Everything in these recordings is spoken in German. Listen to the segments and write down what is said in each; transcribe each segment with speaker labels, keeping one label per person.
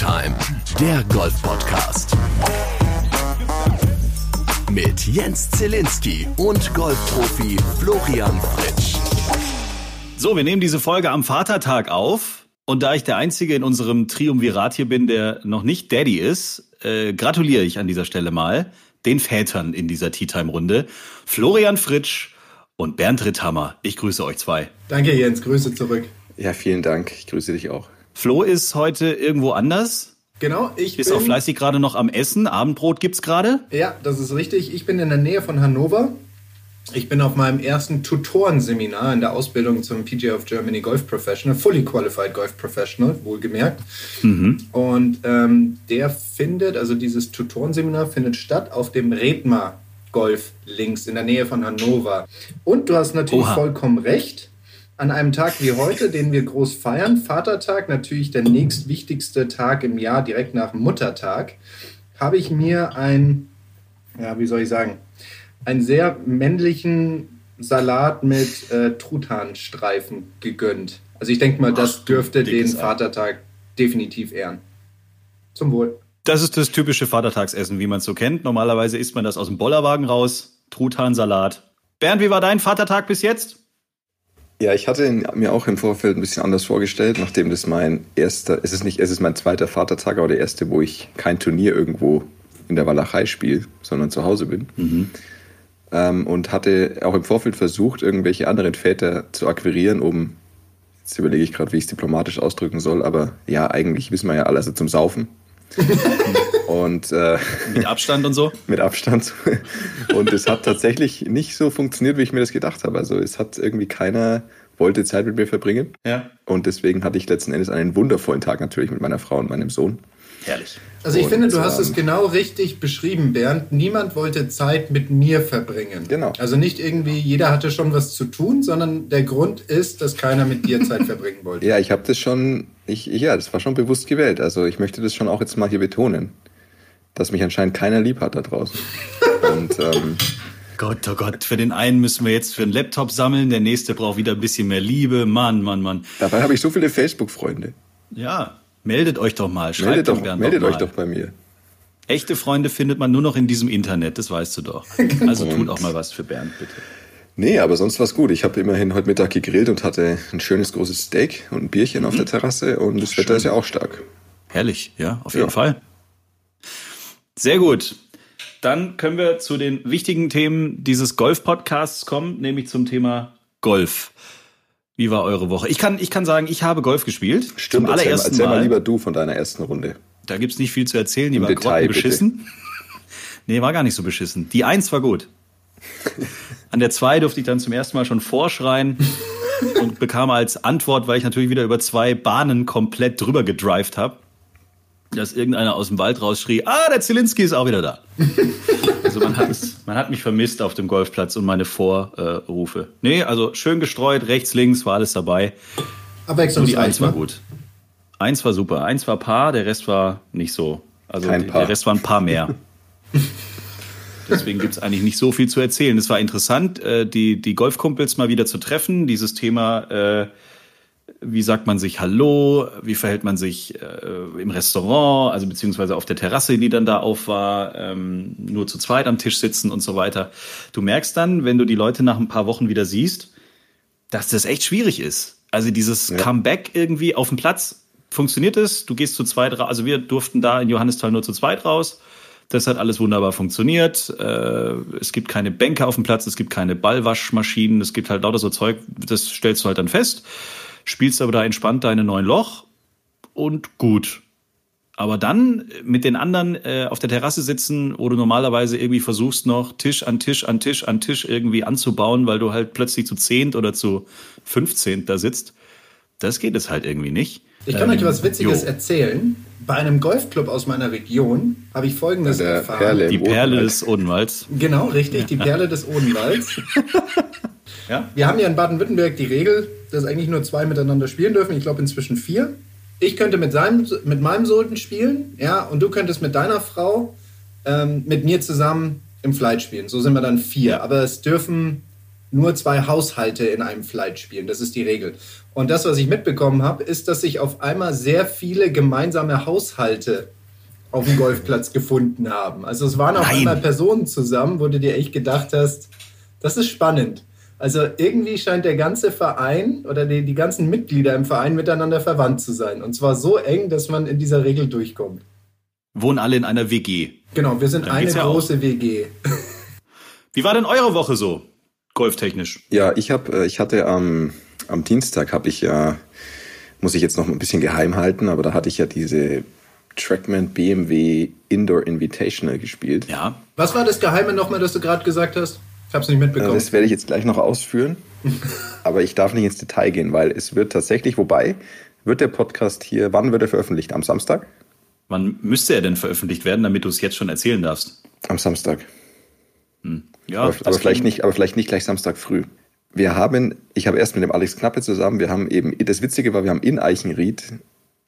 Speaker 1: Time, der Golf-Podcast. Mit Jens Zielinski und Golfprofi Florian Fritsch.
Speaker 2: So, wir nehmen diese Folge am Vatertag auf. Und da ich der Einzige in unserem Triumvirat hier bin, der noch nicht Daddy ist, äh, gratuliere ich an dieser Stelle mal den Vätern in dieser Tea Time Runde. Florian Fritsch und Bernd Ritthammer. Ich grüße euch zwei.
Speaker 3: Danke, Jens. Grüße zurück.
Speaker 4: Ja, vielen Dank. Ich grüße dich auch.
Speaker 2: Flo ist heute irgendwo anders.
Speaker 3: Genau, ich
Speaker 2: Bist
Speaker 3: bin.
Speaker 2: auch fleißig gerade noch am Essen. Abendbrot gibt's gerade.
Speaker 3: Ja, das ist richtig. Ich bin in der Nähe von Hannover. Ich bin auf meinem ersten Tutorenseminar in der Ausbildung zum PGA of Germany Golf Professional, Fully Qualified Golf Professional, wohlgemerkt. Und ähm, der findet, also dieses Tutorenseminar findet statt auf dem Redmar Golf links in der Nähe von Hannover. Und du hast natürlich
Speaker 2: Oha.
Speaker 3: vollkommen recht. An einem Tag wie heute, den wir groß feiern, Vatertag, natürlich der nächstwichtigste Tag im Jahr, direkt nach Muttertag, habe ich mir ein, ja, wie soll ich sagen, einen sehr männlichen Salat mit äh, Truthahnstreifen gegönnt. Also ich denke mal, das
Speaker 2: Ach,
Speaker 3: dürfte den. Vatertag definitiv ehren. Zum Wohl.
Speaker 2: Das ist das typische Vatertagsessen, wie man es so kennt. Normalerweise isst man das aus dem Bollerwagen raus. Truthahnsalat. Bernd, wie war dein Vatertag bis jetzt?
Speaker 4: Ja, ich hatte ihn mir auch im Vorfeld ein bisschen anders vorgestellt, nachdem das mein erster, es ist nicht, es ist mein zweiter Vatertag, aber der erste, wo ich kein Turnier irgendwo in der Walachei spiele, sondern zu Hause bin. Ähm, und hatte auch im Vorfeld versucht, irgendwelche anderen Väter zu akquirieren, um, jetzt überlege ich gerade, wie ich es diplomatisch ausdrücken soll, aber ja, eigentlich wissen wir ja alle, also zum Saufen. und äh,
Speaker 2: Mit Abstand und so?
Speaker 4: mit Abstand. Und es hat tatsächlich nicht so funktioniert, wie ich mir das gedacht habe. Also es hat irgendwie keiner wollte Zeit mit mir verbringen.
Speaker 2: Ja.
Speaker 4: Und deswegen hatte ich letzten Endes einen wundervollen Tag natürlich mit meiner Frau und meinem Sohn.
Speaker 2: Herrlich.
Speaker 3: Also ich
Speaker 4: Und,
Speaker 3: finde, du hast
Speaker 4: ähm,
Speaker 3: es genau richtig beschrieben, Bernd. Niemand wollte Zeit mit mir verbringen.
Speaker 4: Genau.
Speaker 3: Also nicht irgendwie, jeder hatte schon was zu tun, sondern der Grund ist, dass keiner mit dir Zeit verbringen wollte.
Speaker 4: Ja, ich habe das schon, ich, ja, das war schon bewusst gewählt. Also ich möchte das schon auch jetzt mal hier betonen, dass mich anscheinend keiner lieb hat da draußen. Und ähm,
Speaker 2: Gott, oh Gott, für den einen müssen wir jetzt für einen Laptop sammeln, der nächste braucht wieder ein bisschen mehr Liebe. Mann, Mann, Mann.
Speaker 4: dabei habe ich so viele Facebook-Freunde.
Speaker 2: Ja, meldet euch doch mal. Schreibt
Speaker 4: Meldet, doch, meldet
Speaker 2: doch
Speaker 4: euch doch bei mir.
Speaker 2: Echte Freunde findet man nur noch in diesem Internet, das weißt du doch. Also tut auch mal was für Bernd, bitte.
Speaker 4: Nee, aber sonst war's gut. Ich habe immerhin heute Mittag gegrillt und hatte ein schönes großes Steak und ein Bierchen auf der Terrasse und das Wetter ist ja auch stark.
Speaker 2: Herrlich, ja, auf jeden
Speaker 4: Ja.
Speaker 2: Fall. Sehr gut. Dann können wir zu den wichtigen Themen dieses Golf-Podcasts kommen, nämlich zum Thema Golf. Wie war eure Woche? Ich kann, ich kann sagen, ich habe Golf gespielt. zum
Speaker 4: erzähl, mal-
Speaker 2: allerersten
Speaker 4: erzähl mal
Speaker 2: Mal.
Speaker 4: lieber du von deiner ersten Runde.
Speaker 2: Da gibt's nicht viel zu erzählen. Die
Speaker 4: Im
Speaker 2: war
Speaker 4: Detail,
Speaker 2: beschissen. Nee, war gar nicht so beschissen. Die Eins war gut. An der Zwei durfte ich dann zum ersten Mal schon vorschreien und bekam als Antwort, weil ich natürlich wieder über zwei Bahnen komplett drüber gedrived habe, dass irgendeiner aus dem Wald rausschrie, ah, der Zielinski ist auch wieder da. Also man hat, es, man hat mich vermisst auf dem Golfplatz und meine Vorrufe. nee, also schön gestreut, rechts, links war alles dabei. Nur die
Speaker 3: Abwechslungsreich,
Speaker 2: Eins war
Speaker 3: ne?
Speaker 2: gut. Eins war super. Eins war Paar, der Rest war nicht so. Also
Speaker 4: Kein Paar.
Speaker 2: der Rest war ein Paar mehr. Deswegen gibt's eigentlich nicht so viel zu erzählen. Es war interessant, äh, die, die Golfkumpels mal wieder zu treffen. Dieses Thema, äh, wie sagt man sich Hallo, wie verhält man sich äh, im Restaurant, also beziehungsweise auf der Terrasse, die dann da auf war, ähm, nur zu zweit am Tisch sitzen und so weiter. Du merkst dann, wenn du die Leute nach ein paar Wochen wieder siehst, dass das echt schwierig ist. Also dieses Comeback irgendwie auf dem Platz funktioniert es. Du gehst zu zweit raus. Also wir durften da in Johannisthal nur zu zweit raus. Das hat alles wunderbar funktioniert. Äh, es gibt keine Bänke auf dem Platz, es gibt keine Ballwaschmaschinen, es gibt halt lauter so Zeug, das stellst du halt dann fest. Spielst aber da entspannt deine neun Loch und gut. Aber dann mit den anderen äh, auf der Terrasse sitzen, wo du normalerweise irgendwie versuchst noch Tisch an Tisch an Tisch an Tisch irgendwie anzubauen, weil du halt plötzlich zu zehnt oder zu fünfzehnt da sitzt, das geht es halt irgendwie nicht.
Speaker 3: Ich kann euch
Speaker 2: Ähm,
Speaker 3: was Witziges
Speaker 2: jo.
Speaker 3: erzählen. Bei einem Golfclub aus meiner Region habe ich Folgendes
Speaker 4: Der
Speaker 3: erfahren.
Speaker 4: Perle.
Speaker 2: Die Perle
Speaker 4: Odenwald.
Speaker 2: des Odenwalds.
Speaker 3: Genau, richtig, die Perle des Odenwalds.
Speaker 2: Ja?
Speaker 3: Wir haben ja in Baden-Württemberg die Regel, dass eigentlich nur zwei miteinander spielen dürfen. Ich glaube inzwischen vier. Ich könnte mit, seinem, mit meinem Sohn spielen, ja, und du könntest mit deiner Frau ähm, mit mir zusammen im Flight spielen. So sind wir dann vier. Aber es dürfen nur zwei Haushalte in einem Flight spielen. Das ist die Regel. Und das, was ich mitbekommen habe, ist, dass sich auf einmal sehr viele gemeinsame Haushalte auf dem Golfplatz gefunden haben. Also es waren auf
Speaker 2: Nein.
Speaker 3: einmal Personen zusammen, wo du dir echt gedacht hast, das ist spannend. Also irgendwie scheint der ganze Verein oder die, die ganzen Mitglieder im Verein miteinander verwandt zu sein. Und zwar so eng, dass man in dieser Regel durchkommt.
Speaker 2: Wohnen alle in einer WG.
Speaker 3: Genau, wir sind
Speaker 2: Dann
Speaker 3: eine
Speaker 2: ja
Speaker 3: große WG.
Speaker 2: Wie war denn eure Woche so? Golftechnisch.
Speaker 4: Ja, ich habe, ich hatte am, am Dienstag habe ich ja, muss ich jetzt noch ein bisschen geheim halten, aber da hatte ich ja diese Trackman BMW Indoor Invitational gespielt.
Speaker 2: Ja.
Speaker 3: Was war das Geheime nochmal, das du gerade gesagt hast? Ich habe es nicht mitbekommen.
Speaker 4: Das werde ich jetzt gleich noch ausführen, aber ich darf nicht ins Detail gehen, weil es wird tatsächlich, wobei, wird der Podcast hier, wann wird er veröffentlicht? Am Samstag?
Speaker 2: Wann müsste er denn veröffentlicht werden, damit du es jetzt schon erzählen darfst?
Speaker 4: Am Samstag.
Speaker 2: Ja,
Speaker 4: aber,
Speaker 2: das
Speaker 4: aber vielleicht nicht, aber vielleicht nicht gleich Samstag früh. Wir haben, ich habe erst mit dem Alex Knappe zusammen, wir haben eben, das Witzige war, wir haben in Eichenried,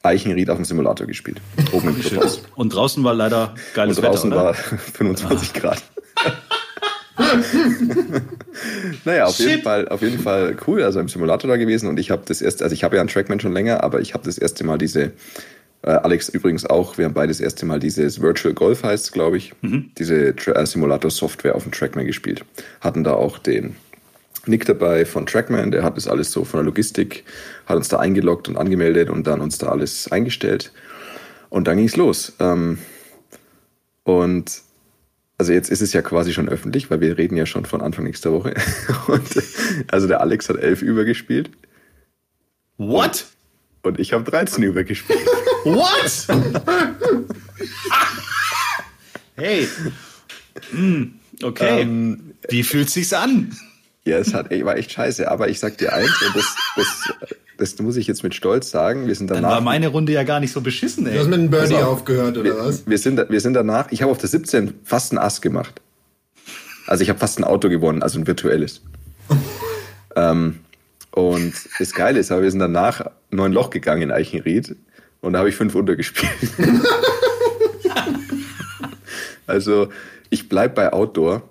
Speaker 4: Eichenried auf dem Simulator gespielt. Oben im Clubhaus.
Speaker 2: Und draußen war leider geiles
Speaker 4: Und draußen
Speaker 2: Wetter, oder?
Speaker 4: war 25 Grad. naja, auf jeden, Fall, auf jeden Fall cool, also im Simulator da gewesen und ich habe das erste, also ich habe ja einen Trackman schon länger, aber ich habe das erste Mal diese, äh, Alex übrigens auch, wir haben beide das erste Mal dieses Virtual Golf heißt glaube ich, diese Tra äh, Simulator-Software auf dem Trackman gespielt. Hatten da auch den Nick dabei von Trackman, der hat das alles so von der Logistik, hat uns da eingeloggt und angemeldet und dann uns da alles eingestellt. Und dann ging's los. Ähm, und also jetzt ist es ja quasi schon öffentlich, weil wir reden ja schon von Anfang nächster Woche. Und also der Alex hat 11 übergespielt
Speaker 2: What?
Speaker 4: und ich habe 13 übergespielt.
Speaker 2: What? hey. Hm, okay.
Speaker 4: Ähm,
Speaker 2: Wie fühlt sich's an?
Speaker 4: Ja, es hat, war echt scheiße. Aber ich sag dir eins, und das, das, das muss ich jetzt mit Stolz sagen. Wir sind
Speaker 2: Dann
Speaker 4: danach.
Speaker 2: war meine Runde ja gar nicht so beschissen,
Speaker 3: du hast
Speaker 2: ey.
Speaker 3: mit einem Birdie
Speaker 4: auf.
Speaker 3: aufgehört, oder
Speaker 4: wir,
Speaker 3: was?
Speaker 4: wir, sind, wir sind danach. Ich habe auf der 17 fast ein Ass gemacht. Also ich habe fast ein Auto gewonnen, also ein virtuelles. ähm, und das Geile ist, aber wir sind danach neun Loch gegangen in Eichenried und da habe ich fünf untergespielt. also ich bleib bei Outdoor.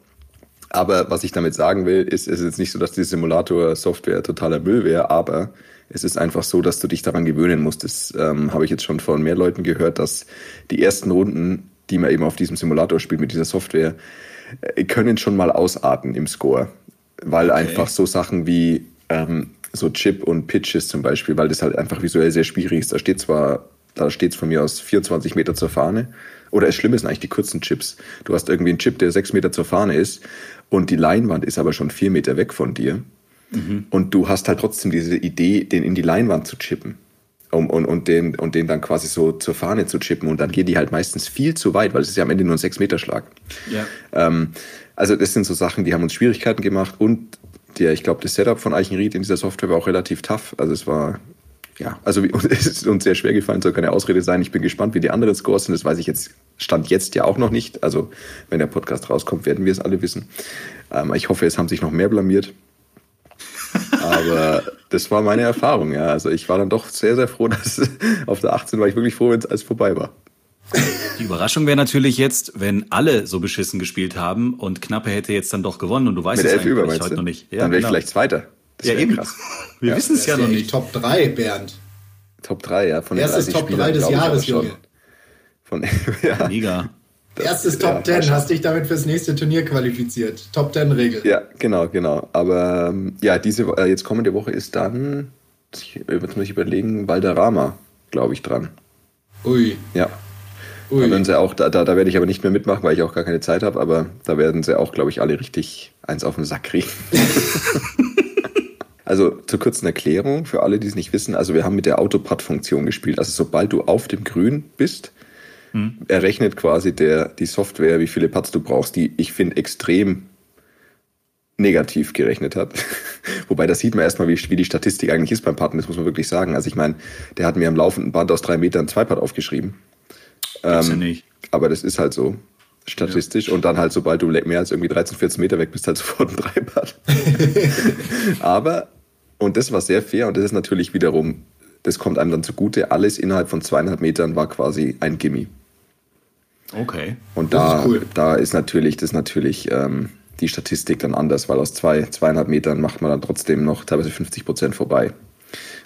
Speaker 4: Aber was ich damit sagen will, ist, es ist jetzt nicht so, dass die Simulator-Software totaler Müll wäre, aber es ist einfach so, dass du dich daran gewöhnen musst. Das ähm, habe ich jetzt schon von mehr Leuten gehört, dass die ersten Runden, die man eben auf diesem Simulator spielt mit dieser Software, äh, können schon mal ausarten im Score. Weil einfach so Sachen wie ähm, so Chip und Pitches zum Beispiel, weil das halt einfach visuell sehr schwierig ist. Da steht zwar, da steht es von mir aus 24 Meter zur Fahne. Oder das Schlimme sind eigentlich die kurzen Chips. Du hast irgendwie einen Chip, der sechs Meter zur Fahne ist und die Leinwand ist aber schon vier Meter weg von dir. Und du hast halt trotzdem diese Idee, den in die Leinwand zu chippen. Um, und, und, den, und den dann quasi so zur Fahne zu chippen. Und dann geht die halt meistens viel zu weit, weil es ist ja am Ende nur ein sechs Meter Schlag.
Speaker 2: Ja.
Speaker 4: Ähm, also das sind so Sachen, die haben uns Schwierigkeiten gemacht und der, ich glaube, das Setup von Eichenried in dieser Software war auch relativ tough. Also es war, ja, also es ist uns sehr schwer gefallen, soll keine Ausrede sein. Ich bin gespannt, wie die anderen Scores sind. Das weiß ich jetzt, stand jetzt ja auch noch nicht. Also wenn der Podcast rauskommt, werden wir es alle wissen. Ähm, ich hoffe, es haben sich noch mehr blamiert. Aber das war meine Erfahrung, ja. Also ich war dann doch sehr, sehr froh, dass auf der 18 war ich wirklich froh, wenn es alles vorbei war.
Speaker 2: Die Überraschung wäre natürlich jetzt, wenn alle so beschissen gespielt haben und Knappe hätte jetzt dann doch gewonnen und du weißt
Speaker 4: Mit
Speaker 2: es
Speaker 4: elf
Speaker 2: eigentlich
Speaker 4: über,
Speaker 2: heute
Speaker 4: du?
Speaker 2: noch nicht.
Speaker 4: dann wäre ich
Speaker 2: genau.
Speaker 4: vielleicht Zweiter. Das
Speaker 2: Ja, eben.
Speaker 4: krass.
Speaker 2: Wir wissen es ja noch nicht.
Speaker 3: Top 3, Bernd.
Speaker 4: Top 3, ja. Von
Speaker 3: Erstes
Speaker 4: 30
Speaker 3: Top
Speaker 4: Spielern,
Speaker 3: 3 des
Speaker 4: ich,
Speaker 3: Jahres. Junge.
Speaker 4: Von, ja,
Speaker 2: Mega.
Speaker 3: Erstes
Speaker 4: ja,
Speaker 3: Top 10,
Speaker 4: wahrscheinlich.
Speaker 3: hast dich damit fürs nächste Turnier qualifiziert. Top 10 Regel.
Speaker 4: ja, genau, genau. Aber ähm, ja, diese äh, jetzt kommende Woche ist dann, ich, jetzt muss ich überlegen, Valderrama, glaube ich, dran.
Speaker 3: Ui,
Speaker 4: Ja.
Speaker 3: ui.
Speaker 4: Da, werden sie auch, da, da, da werde ich aber nicht mehr mitmachen, weil ich auch gar keine Zeit habe, aber da werden sie auch, glaube ich, alle richtig eins auf den Sack kriegen. also zur kurzen Erklärung für alle, die es nicht wissen, also wir haben mit der Autopad-Funktion gespielt. Also sobald du auf dem Grün bist, errechnet quasi der, die Software, wie viele Putts du brauchst, die ich finde extrem negativ gerechnet hat. Wobei, da sieht man erstmal, wie, wie die Statistik eigentlich ist beim Putten, das muss man wirklich sagen. Also ich meine, der hat mir am laufenden Band aus drei Metern zwei Putt aufgeschrieben.
Speaker 2: Gibt's ja
Speaker 4: Ähm,
Speaker 2: nicht.
Speaker 4: Aber das ist halt so statistisch. Und dann halt, sobald du mehr als irgendwie 13, 14 Meter weg bist, halt sofort ein Dreibad. aber, und das war sehr fair und das ist natürlich wiederum, das kommt einem dann zugute, alles innerhalb von zweieinhalb Metern war quasi ein Gimme.
Speaker 2: Okay.
Speaker 4: Und
Speaker 3: Das
Speaker 4: da,
Speaker 3: ist cool.
Speaker 4: da ist natürlich, das ist natürlich, ähm, die Statistik dann anders, weil aus zwei, zweieinhalb Metern macht man dann trotzdem noch teilweise 50 Prozent vorbei.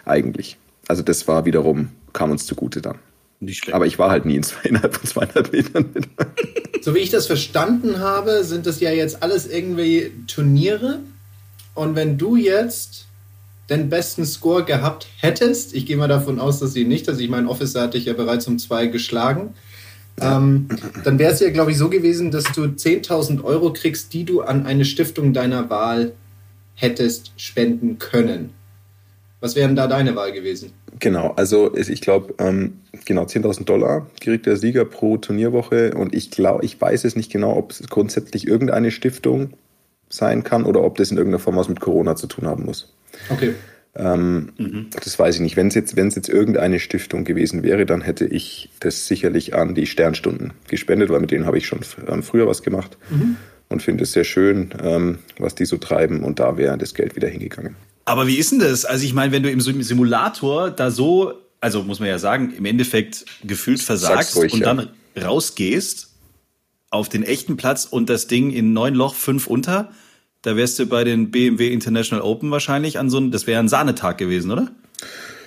Speaker 4: Eigentlich. Also das war wiederum, kam uns zugute dann. Nicht schlecht. Aber ich war halt nie in zweieinhalb von zweieinhalb Metern.
Speaker 3: so wie ich das verstanden habe, sind das ja jetzt alles irgendwie Turniere. Und wenn du jetzt den besten Score gehabt hättest, ich gehe mal davon aus, dass sie nicht, also ich meine, Officer hatte ich ja bereits um zwei geschlagen, ähm, dann wäre es ja, glaube ich, so gewesen, dass du 10.000 Euro kriegst, die du an eine Stiftung deiner Wahl hättest spenden können. Was wäre denn da deine Wahl gewesen?
Speaker 4: Genau, also ich glaube, ähm, genau 10.000 Dollar kriegt der Sieger pro Turnierwoche und ich glaube, ich weiß es nicht genau, ob es grundsätzlich irgendeine Stiftung sein kann oder ob das in irgendeiner Form was mit Corona zu tun haben muss.
Speaker 3: Okay.
Speaker 4: Ähm, mhm. Das weiß ich nicht. Wenn es jetzt, jetzt irgendeine Stiftung gewesen wäre, dann hätte ich das sicherlich an die Sternstunden gespendet, weil mit denen habe ich schon ähm, früher was gemacht mhm. und finde es sehr schön, ähm, was die so treiben und da wäre das Geld wieder hingegangen.
Speaker 2: Aber wie ist denn das? Also ich meine, wenn du im Simulator da so, also muss man ja sagen, im Endeffekt gefühlt versagst ruhig, und dann rausgehst auf den echten Platz und das Ding in neun Loch fünf unter, da wärst du bei den BMW International Open wahrscheinlich an so einem, das wäre ein Sahnetag gewesen, oder?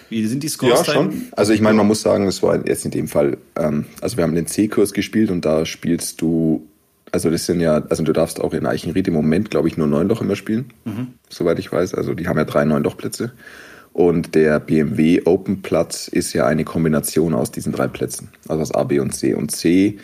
Speaker 4: Wie sind die Scores? Ja, schon. Also ich meine, man muss sagen, es war jetzt in dem Fall, ähm, also wir haben den C-Kurs gespielt und da spielst du, also das sind ja, also du darfst auch in Eichenried im Moment, glaube ich, nur neun Loch immer spielen, mhm. soweit ich weiß. Also die haben ja drei neun Loch-Plätze. Und der BMW Open Platz ist ja eine Kombination aus diesen drei Plätzen, also aus A, B und C. Und C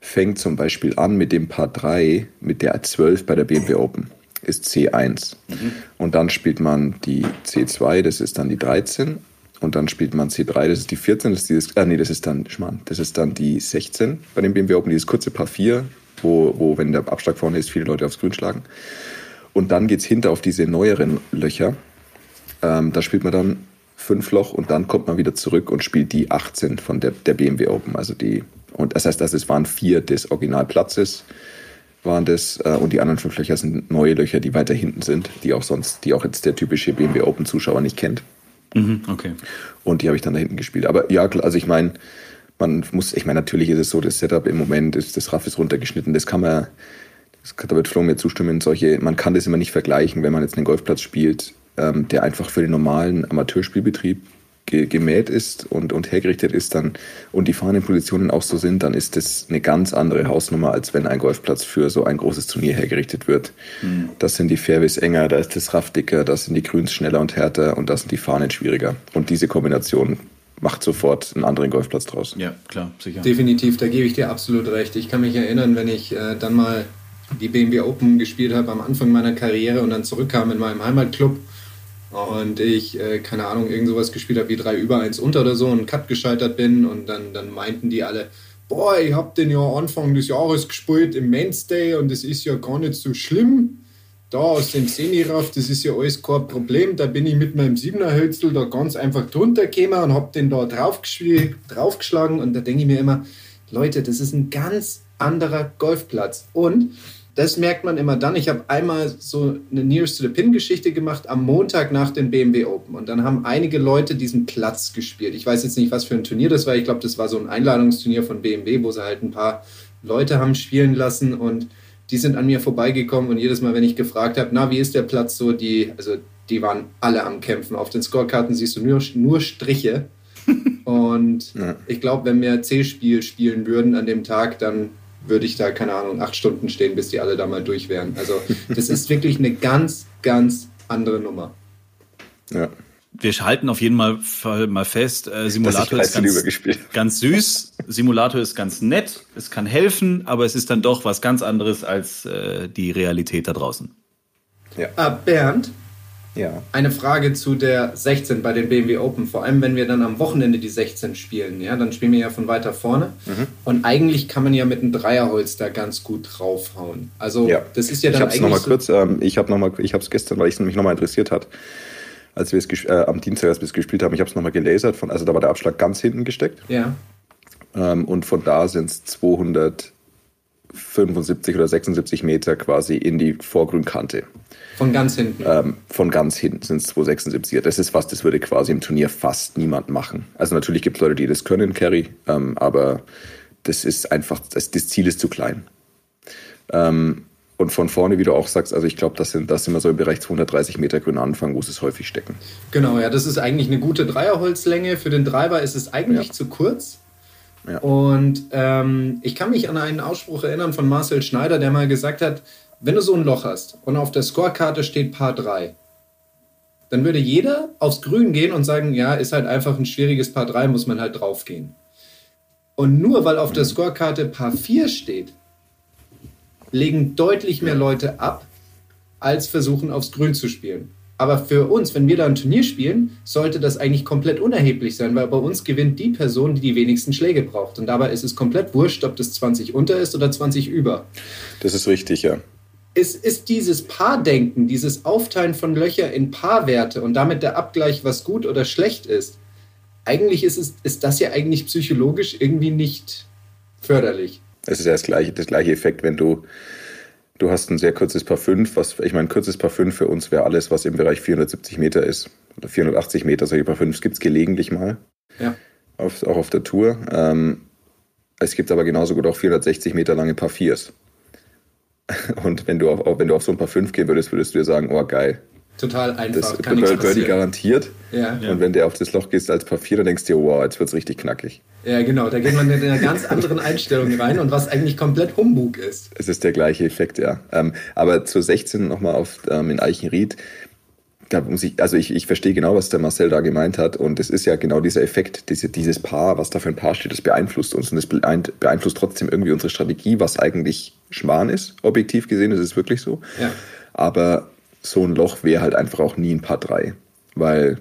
Speaker 4: fängt zum Beispiel an mit dem Paar 3, mit der 12 bei der BMW Open ist C1. Mhm. Und dann spielt man die C2, das ist dann die 13. Und dann spielt man C3, das ist die 14, das ist dieses, äh, nee, das ist dann, Schmarrn, das ist dann die 16 bei dem BMW Open, dieses kurze Paar 4, wo, wo, wenn der Abschlag vorne ist, viele Leute aufs Grün schlagen. Und dann geht es hinter auf diese neueren Löcher. Ähm, da spielt man dann fünf Loch und dann kommt man wieder zurück und spielt die 18 von der, der BMW Open. Also die, und das heißt, das es waren vier des Originalplatzes waren das äh, und die anderen fünf Löcher sind neue Löcher, die weiter hinten sind, die auch sonst, die auch jetzt der typische BMW Open Zuschauer nicht kennt.
Speaker 2: Mhm, okay. Und
Speaker 4: die habe ich dann da hinten gespielt. Aber ja, also ich meine, man muss, ich meine, natürlich ist es so, das Setup im Moment ist, das Raff ist runtergeschnitten, das kann man, das, da wird Flo mir zustimmen, solche, man kann das immer nicht vergleichen, wenn man jetzt einen Golfplatz spielt, ähm, der einfach für den normalen Amateurspielbetrieb gemäht ist und, und hergerichtet ist dann und die Fahnenpositionen auch so sind, dann ist das eine ganz andere Hausnummer, als wenn ein Golfplatz für so ein großes Turnier hergerichtet wird. Mhm. Das sind die Fairways enger, da ist das Raff dicker, da sind die Grüns schneller und härter und da sind die Fahnen schwieriger. Und diese Kombination macht sofort einen anderen Golfplatz draus.
Speaker 2: Ja, klar, sicher.
Speaker 3: Definitiv, da gebe ich dir absolut recht. Ich kann mich erinnern, wenn ich äh, dann mal die BMW Open gespielt habe am Anfang meiner Karriere und dann zurückkam in meinem Heimatclub und ich, äh, keine Ahnung, irgend sowas gespielt habe wie 3 über 1 unter oder so und Cut gescheitert bin und dann, dann meinten die alle, boah, ich hab den ja Anfang des Jahres gespielt im Mainstay und das ist ja gar nicht so schlimm. Da aus dem Semiraff, das ist ja alles kein Problem. Da bin ich mit meinem 7er Hölzel da ganz einfach drunter gekommen und hab den da draufgeschlagen und da denke ich mir immer, Leute, das ist ein ganz anderer Golfplatz. Und das merkt man immer dann. Ich habe einmal so eine Nearest to the Pin-Geschichte gemacht am Montag nach den BMW Open. Und dann haben einige Leute diesen Platz gespielt. Ich weiß jetzt nicht, was für ein Turnier das war. Ich glaube, das war so ein Einladungsturnier von BMW, wo sie halt ein paar Leute haben spielen lassen. Und die sind an mir vorbeigekommen. Und jedes Mal, wenn ich gefragt habe, na, wie ist der Platz so, die, also die waren alle am Kämpfen. Auf den Scorekarten siehst du nur, nur Striche. Und ja. ich glaube, wenn wir C-Spiel spielen würden an dem Tag, dann würde ich da, keine Ahnung, acht Stunden stehen, bis die alle da mal durch wären. Also das ist wirklich eine ganz, ganz andere Nummer.
Speaker 2: Ja. Wir halten auf jeden Fall mal fest, äh, Simulator ist ganz, ganz süß, Simulator ist ganz nett, es kann helfen, aber es ist dann doch was ganz anderes als äh, die Realität da draußen.
Speaker 3: Ja. Ah, Bernd,
Speaker 4: ja.
Speaker 3: Eine Frage zu der 16 bei den BMW Open. Vor allem, wenn wir dann am Wochenende die 16 spielen, ja, dann spielen wir ja von weiter vorne. Mhm. Und eigentlich kann man ja mit einem Dreierholz da ganz gut draufhauen. Also ja. das ist ja dann
Speaker 4: ich eigentlich. Noch mal kurz, ähm, ich habe noch mal, ich habe es gestern, weil es mich nochmal interessiert hat, als wir es äh, am Dienstag, als wir es gespielt haben, ich habe es nochmal gelasert. Von, also da war der Abschlag ganz hinten gesteckt.
Speaker 3: Ja.
Speaker 4: Ähm, und von da sind es 275 oder 76 Meter quasi in die Vorgrünkante.
Speaker 3: Von ganz hinten?
Speaker 4: Ähm, von ganz hinten sind es 276er. Das ist was, das würde quasi im Turnier fast niemand machen. Also natürlich gibt es Leute, die das können, Carry, ähm, aber das ist einfach, das, das Ziel ist zu klein. Ähm, und von vorne, wie du auch sagst, also ich glaube, das sind, das sind wir so im Bereich 230 Meter grün anfangen, wo es häufig stecken.
Speaker 3: Genau, ja, das ist eigentlich eine gute Dreierholzlänge. Für den Treiber ist es eigentlich ja. zu kurz. Ja. Und ähm, ich kann mich an einen Ausspruch erinnern von Marcel Schneider, der mal gesagt hat, wenn du so ein Loch hast und auf der Scorekarte steht Paar 3, dann würde jeder aufs Grün gehen und sagen, ja, ist halt einfach ein schwieriges Paar 3, muss man halt draufgehen. Und nur weil auf der Scorekarte Paar 4 steht, legen deutlich mehr Leute ab, als versuchen aufs Grün zu spielen. Aber für uns, wenn wir da ein Turnier spielen, sollte das eigentlich komplett unerheblich sein, weil bei uns gewinnt die Person, die die wenigsten Schläge braucht. Und dabei ist es komplett wurscht, ob das 20 unter ist oder 20 über.
Speaker 4: Das ist richtig, ja.
Speaker 3: Es ist dieses Paardenken, dieses Aufteilen von Löcher in Paarwerte und damit der Abgleich, was gut oder schlecht ist. Eigentlich ist, es, ist das ja eigentlich psychologisch irgendwie nicht förderlich.
Speaker 4: Es ist ja das gleiche, das gleiche Effekt, wenn du Du hast ein sehr kurzes Paar 5, was, ich meine, kurzes Paar 5 für uns wäre alles, was im Bereich 470 Meter ist. Oder 480 Meter, solche Paar 5 gibt es gelegentlich mal.
Speaker 3: Ja.
Speaker 4: Auf, auch auf der Tour. Ähm, es gibt aber genauso gut auch 460 Meter lange Paar 4s. Und wenn du auf, wenn du auf so ein Paar 5 gehen würdest, würdest du dir sagen, oh geil,
Speaker 3: Total einfach.
Speaker 4: Das kann Birdie Birdie garantiert.
Speaker 3: Ja.
Speaker 4: Und wenn der auf das Loch gehst als Papier, dann denkst du dir, wow, jetzt wird es richtig knackig.
Speaker 3: Ja, genau. Da geht man mit einer ganz anderen Einstellung rein und was eigentlich komplett Humbug ist.
Speaker 4: Es ist der gleiche Effekt, ja. Ähm, aber zur 16 nochmal auf ähm, in Eichenried. Da muss ich, also ich, ich verstehe genau, was der Marcel da gemeint hat. Und es ist ja genau dieser Effekt, diese, dieses Paar, was da für ein Paar steht, das beeinflusst uns. Und das beeinflusst trotzdem irgendwie unsere Strategie, was eigentlich Schmarrn ist. Objektiv gesehen ist es wirklich so.
Speaker 3: Ja.
Speaker 4: Aber so ein Loch wäre halt einfach auch nie ein Paar 3. Weil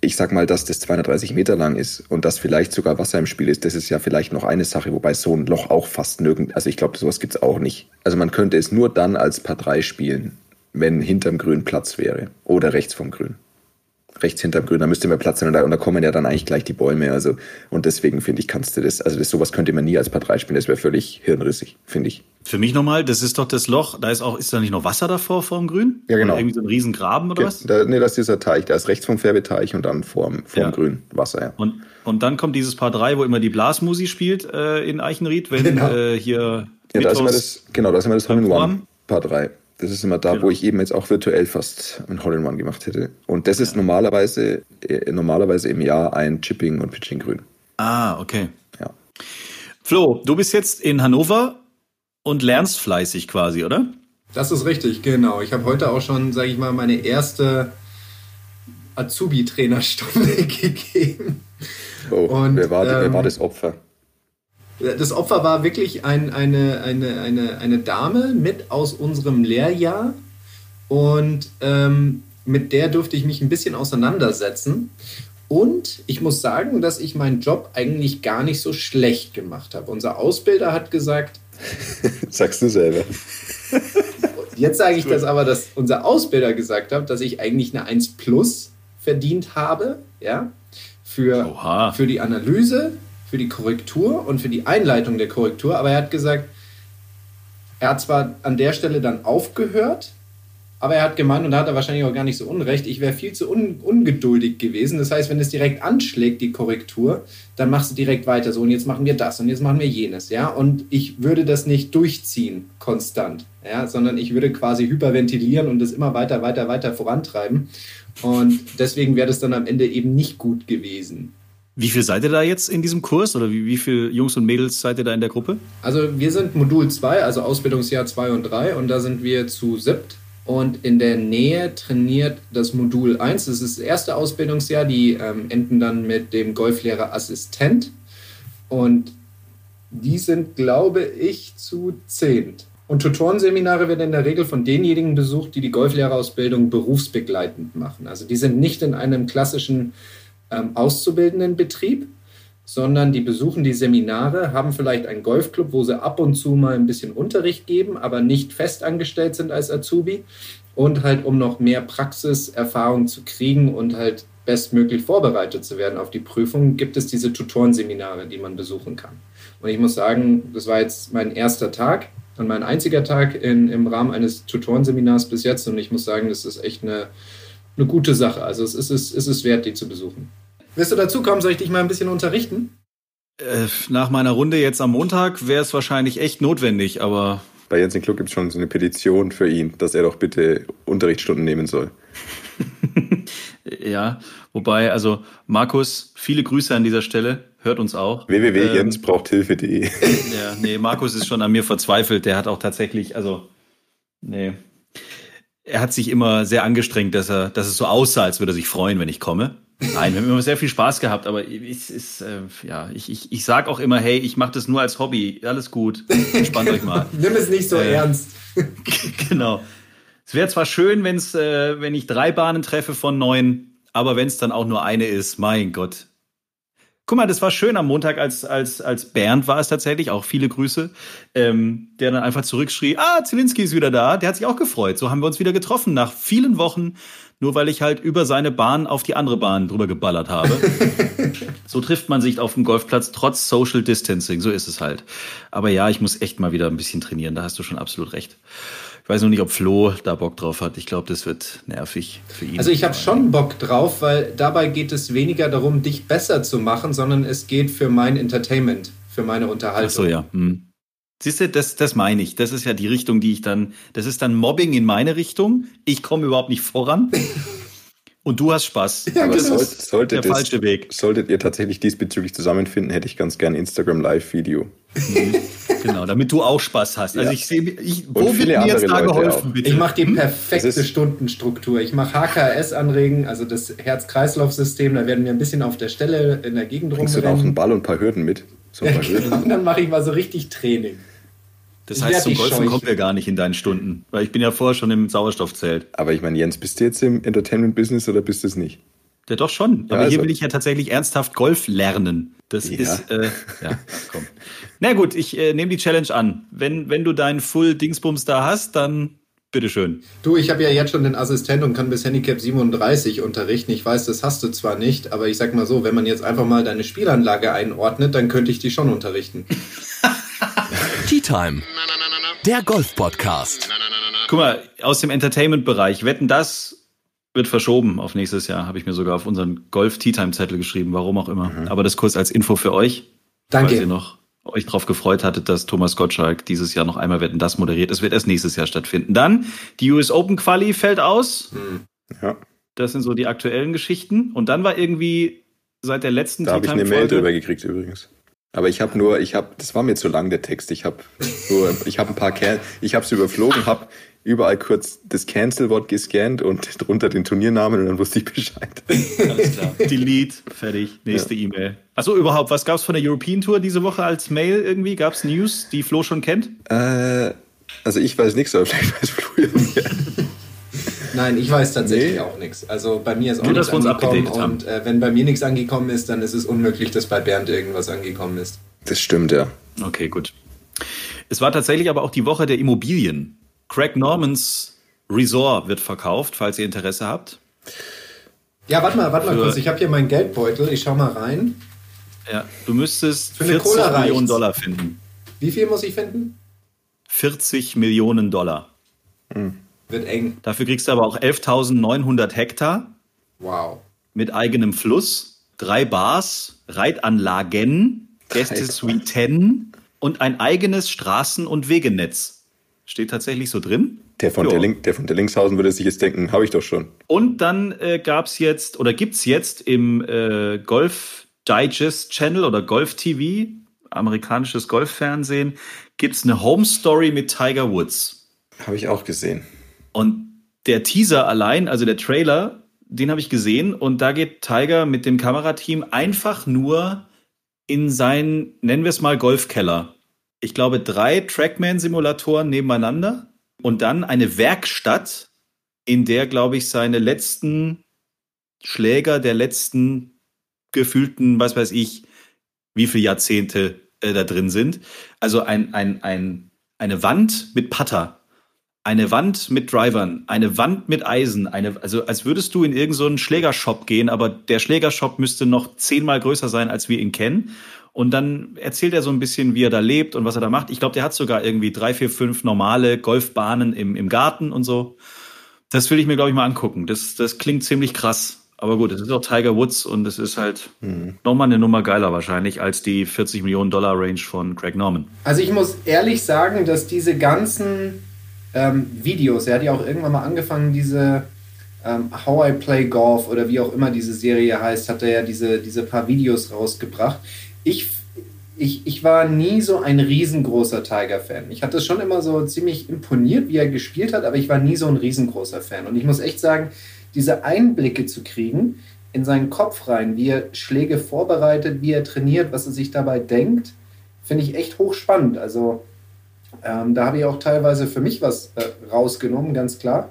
Speaker 4: ich sag mal, dass das 230 Meter lang ist und dass vielleicht sogar Wasser im Spiel ist, das ist ja vielleicht noch eine Sache, wobei so ein Loch auch fast nirgend, also ich glaube, sowas gibt es auch nicht. Also man könnte es nur dann als Paar 3 spielen, wenn hinterm Grün Platz wäre oder rechts vom Grün rechts hinterm Grün, da müsste mehr Platz sein und da, und da kommen ja dann eigentlich gleich die Bäume. Also, und deswegen finde ich, kannst du das, also das, sowas könnte man nie als 3 spielen, das wäre völlig hirnrissig, finde ich.
Speaker 2: Für mich nochmal, das ist doch das Loch, da ist auch, ist da nicht noch Wasser davor vorm Grün?
Speaker 4: Ja, genau.
Speaker 2: Oder irgendwie so ein Riesengraben oder was?
Speaker 4: Da, nee, das ist dieser Teich, da ist rechts vom Färbeteich und dann vorm, vorm ja. Grün Wasser, ja.
Speaker 2: Und, und dann kommt dieses Paar 3, wo immer die Blasmusi spielt äh, in Eichenried, wenn genau. äh, hier.
Speaker 4: Ja, da ist immer das, genau, da ist immer das Home One, Paar 3. Das ist immer da, genau. wo ich eben jetzt auch virtuell fast ein Hole in One gemacht hätte. Und das ist normalerweise, äh, normalerweise im Jahr ein Chipping und Pitching Grün.
Speaker 2: Ah, okay.
Speaker 4: Ja.
Speaker 2: Flo, du bist jetzt in Hannover und lernst fleißig quasi, oder?
Speaker 3: Das ist richtig, genau. Ich habe heute auch schon, sage ich mal, meine erste Azubi-Trainerstunde gegeben.
Speaker 4: Oh, und, wer, war, ähm, wer war ähm, das Opfer?
Speaker 3: Das Opfer war wirklich ein, eine, eine, eine, eine Dame mit aus unserem Lehrjahr und ähm, mit der durfte ich mich ein bisschen auseinandersetzen. Und ich muss sagen, dass ich meinen Job eigentlich gar nicht so schlecht gemacht habe. Unser Ausbilder hat gesagt.
Speaker 4: Sagst du selber.
Speaker 3: Jetzt sage ich das aber, dass unser Ausbilder gesagt hat, dass ich eigentlich eine 1 Plus verdient habe, ja, für, für die Analyse, für die Korrektur und für die Einleitung der Korrektur, aber er hat gesagt, er hat zwar an der Stelle dann aufgehört, aber er hat gemeint, und da hat er wahrscheinlich auch gar nicht so unrecht, ich wäre viel zu un ungeduldig gewesen. Das heißt, wenn es direkt anschlägt, die Korrektur, dann machst du direkt weiter. So, und jetzt machen wir das und jetzt machen wir jenes. Ja, und ich würde das nicht durchziehen, konstant. Ja, sondern ich würde quasi hyperventilieren und das immer weiter, weiter, weiter vorantreiben. Und deswegen wäre das dann am Ende eben nicht gut gewesen.
Speaker 2: Wie viel seid ihr da jetzt in diesem Kurs oder wie, wie viele Jungs und Mädels seid ihr da in der Gruppe?
Speaker 3: Also wir sind Modul 2, also Ausbildungsjahr 2 und 3 und da sind wir zu siebt. Und in der Nähe trainiert das Modul 1, das ist das erste Ausbildungsjahr, die ähm, enden dann mit dem Golflehrer Assistent. Und die sind, glaube ich, zu zehnt. Und Tutorenseminare werden in der Regel von denjenigen besucht, die die Golflehrerausbildung berufsbegleitend machen. Also die sind nicht in einem klassischen ähm, Betrieb, sondern die besuchen die Seminare, haben vielleicht einen Golfclub, wo sie ab und zu mal ein bisschen Unterricht geben, aber nicht festangestellt sind als Azubi und halt um noch mehr Praxiserfahrung zu kriegen und halt bestmöglich vorbereitet zu werden auf die Prüfung, gibt es diese Tutorenseminare, die man besuchen kann. Und ich muss sagen, das war jetzt mein erster Tag und mein einziger Tag in, im Rahmen eines Tutorenseminars bis jetzt und ich muss sagen, das ist echt eine, eine gute Sache. Also es ist, es ist es wert, die zu besuchen. Willst du dazukommen? Soll ich dich mal ein bisschen unterrichten?
Speaker 2: Äh, nach meiner Runde jetzt am Montag wäre es wahrscheinlich echt notwendig, aber
Speaker 4: bei Jens im Club gibt es schon so eine Petition für ihn, dass er doch bitte Unterrichtsstunden nehmen soll.
Speaker 2: ja, wobei, also Markus, viele Grüße an dieser Stelle, hört uns auch.
Speaker 4: www.jensbrauchthilfe.de
Speaker 2: Ja, nee, Markus ist schon an mir verzweifelt, der hat auch tatsächlich, also, nee. Er hat sich immer sehr angestrengt, dass er, dass es so aussah, als würde er sich freuen, wenn ich komme. Nein, wir haben immer sehr viel Spaß gehabt, aber ich, ist, äh, ja, ich, ich, ich sag auch immer, hey, ich mache das nur als Hobby. Alles gut. Entspannt euch mal.
Speaker 3: Nimm es nicht so äh, ernst.
Speaker 2: genau. Es wäre zwar schön, wenn's, äh, wenn ich drei Bahnen treffe von neun, aber wenn es dann auch nur eine ist, mein Gott. Guck mal, das war schön am Montag, als, als, als Bernd war es tatsächlich, auch viele Grüße, ähm, der dann einfach zurückschrie, ah, Zielinski ist wieder da, der hat sich auch gefreut. So haben wir uns wieder getroffen nach vielen Wochen nur weil ich halt über seine Bahn auf die andere Bahn drüber geballert habe. so trifft man sich auf dem Golfplatz trotz Social Distancing, so ist es halt. Aber ja, ich muss echt mal wieder ein bisschen trainieren, da hast du schon absolut recht. Ich weiß noch nicht, ob Flo da Bock drauf hat. Ich glaube, das wird nervig für ihn.
Speaker 3: Also ich habe schon Bock drauf, weil dabei geht es weniger darum, dich besser zu machen, sondern es geht für mein Entertainment, für meine Unterhaltung. Ach
Speaker 2: so, ja. Hm. Siehst du, das, das meine ich. Das ist ja die Richtung, die ich dann, das ist dann Mobbing in meine Richtung. Ich komme überhaupt nicht voran. Und du hast Spaß.
Speaker 4: Ja, aber sollte, sollte der das, falsche Weg. Solltet ihr tatsächlich diesbezüglich zusammenfinden, hätte ich ganz gern Instagram Live-Video.
Speaker 2: Mhm. genau, damit du auch Spaß hast. Also ja. ich sehe, ich, wo wird mir jetzt da geholfen,
Speaker 3: bitte? Ich mache die hm? perfekte Stundenstruktur. Ich mache HKS anregen, also das Herz-Kreislauf-System. Da werden wir ein bisschen auf der Stelle in der Gegend
Speaker 4: rumrennen. Bringst du auch einen Ball und ein paar Hürden mit?
Speaker 3: So ein paar Hürden. und dann mache ich mal so richtig Training.
Speaker 2: Das heißt, zum Golfen kommt er gar nicht in deinen Stunden, weil ich bin ja vorher schon im Sauerstoffzelt.
Speaker 4: Aber ich meine, Jens, bist du jetzt im Entertainment-Business oder bist du es nicht?
Speaker 2: Ja, doch schon. Aber ja, also. hier will ich ja tatsächlich ernsthaft Golf lernen. Das ja. ist, äh, ja, komm. Na gut, ich äh, nehme die Challenge an. Wenn, wenn du deinen Full-Dingsbums da hast, dann bitteschön.
Speaker 3: Du, ich habe ja jetzt schon den Assistent und kann bis Handicap 37 unterrichten. Ich weiß, das hast du zwar nicht, aber ich sag mal so, wenn man jetzt einfach mal deine Spielanlage einordnet, dann könnte ich die schon unterrichten.
Speaker 1: Tea Time. Der Golf-Podcast.
Speaker 2: Guck mal, aus dem Entertainment-Bereich, wetten das wird verschoben auf nächstes Jahr, habe ich mir sogar auf unseren Golf-Tea-Time-Zettel geschrieben, warum auch immer. Mhm. Aber das kurz als Info für euch.
Speaker 3: Danke.
Speaker 2: Falls ihr noch euch darauf gefreut hattet, dass Thomas Gottschalk dieses Jahr noch einmal Wetten das moderiert. Es wird erst nächstes Jahr stattfinden. Dann, die US Open Quali fällt aus. Mhm. Ja. Das sind so die aktuellen Geschichten. Und dann war irgendwie seit der letzten
Speaker 4: Da habe ich eine Mail drüber gekriegt übrigens. Aber ich habe nur, ich habe, das war mir zu lang der Text. Ich habe nur, ich habe ein paar, Can ich habe es überflogen, habe überall kurz das Cancel-Wort gescannt und drunter den Turniernamen und dann wusste ich Bescheid.
Speaker 2: Alles klar. Delete, fertig, nächste ja. E-Mail. Achso, überhaupt, was gab's von der European Tour diese Woche als Mail irgendwie? Gab's News, die Flo schon kennt?
Speaker 4: Äh, also ich weiß nichts, aber vielleicht weiß Flo ja mehr.
Speaker 3: Nein, ich weiß tatsächlich nee. auch nichts. Also bei mir ist auch Nur, nichts angekommen und äh, wenn bei mir nichts angekommen ist, dann ist es unmöglich, dass bei Bernd irgendwas angekommen ist.
Speaker 4: Das stimmt, ja.
Speaker 2: Okay, gut. Es war tatsächlich aber auch die Woche der Immobilien. Craig Normans Resort wird verkauft, falls ihr Interesse habt.
Speaker 3: Ja, warte mal, warte mal kurz. Ich habe hier meinen Geldbeutel. Ich schau mal rein.
Speaker 2: Ja, du müsstest 40 Millionen Dollar finden.
Speaker 3: Wie viel muss ich finden?
Speaker 2: 40 Millionen Dollar.
Speaker 3: Hm. Wird eng.
Speaker 2: Dafür kriegst du aber auch 11.900 Hektar.
Speaker 3: Wow.
Speaker 2: Mit eigenem Fluss, drei Bars, Reitanlagen, Gäste-Suiten und ein eigenes Straßen- und Wegenetz. Steht tatsächlich so drin.
Speaker 4: Der von, der, Link, der von der Linkshausen würde sich jetzt denken, habe ich doch schon.
Speaker 2: Und dann äh, gab es jetzt oder gibt es jetzt im äh, Golf Digest Channel oder Golf TV, amerikanisches Golffernsehen, gibt es eine Home Story mit Tiger Woods.
Speaker 4: Habe ich auch gesehen.
Speaker 2: Und der Teaser allein, also der Trailer, den habe ich gesehen und da geht Tiger mit dem Kamerateam einfach nur in seinen, nennen wir es mal, Golfkeller. Ich glaube, drei Trackman-Simulatoren nebeneinander und dann eine Werkstatt, in der, glaube ich, seine letzten Schläger der letzten gefühlten, was weiß ich, wie viele Jahrzehnte äh, da drin sind. Also ein, ein, ein, eine Wand mit Putter eine Wand mit Drivern, eine Wand mit Eisen, eine, also als würdest du in irgendeinen so Schlägershop gehen, aber der Schlägershop müsste noch zehnmal größer sein, als wir ihn kennen. Und dann erzählt er so ein bisschen, wie er da lebt und was er da macht. Ich glaube, der hat sogar irgendwie drei, vier, fünf normale Golfbahnen im, im Garten und so. Das will ich mir, glaube ich, mal angucken. Das, das klingt ziemlich krass. Aber gut, es ist auch Tiger Woods und es ist halt mhm. nochmal eine Nummer geiler wahrscheinlich als die 40 Millionen Dollar Range von Craig Norman.
Speaker 3: Also ich muss ehrlich sagen, dass diese ganzen ähm, Videos, er hat ja auch irgendwann mal angefangen, diese ähm, How I Play Golf oder wie auch immer diese Serie heißt, hat er ja diese, diese paar Videos rausgebracht. Ich ich, ich war nie so ein riesengroßer Tiger-Fan. Ich hatte schon immer so ziemlich imponiert, wie er gespielt hat, aber ich war nie so ein riesengroßer Fan. Und ich muss echt sagen, diese Einblicke zu kriegen in seinen Kopf rein, wie er Schläge vorbereitet, wie er trainiert, was er sich dabei denkt, finde ich echt hochspannend. Also ähm, da habe ich auch teilweise für mich was äh, rausgenommen, ganz klar.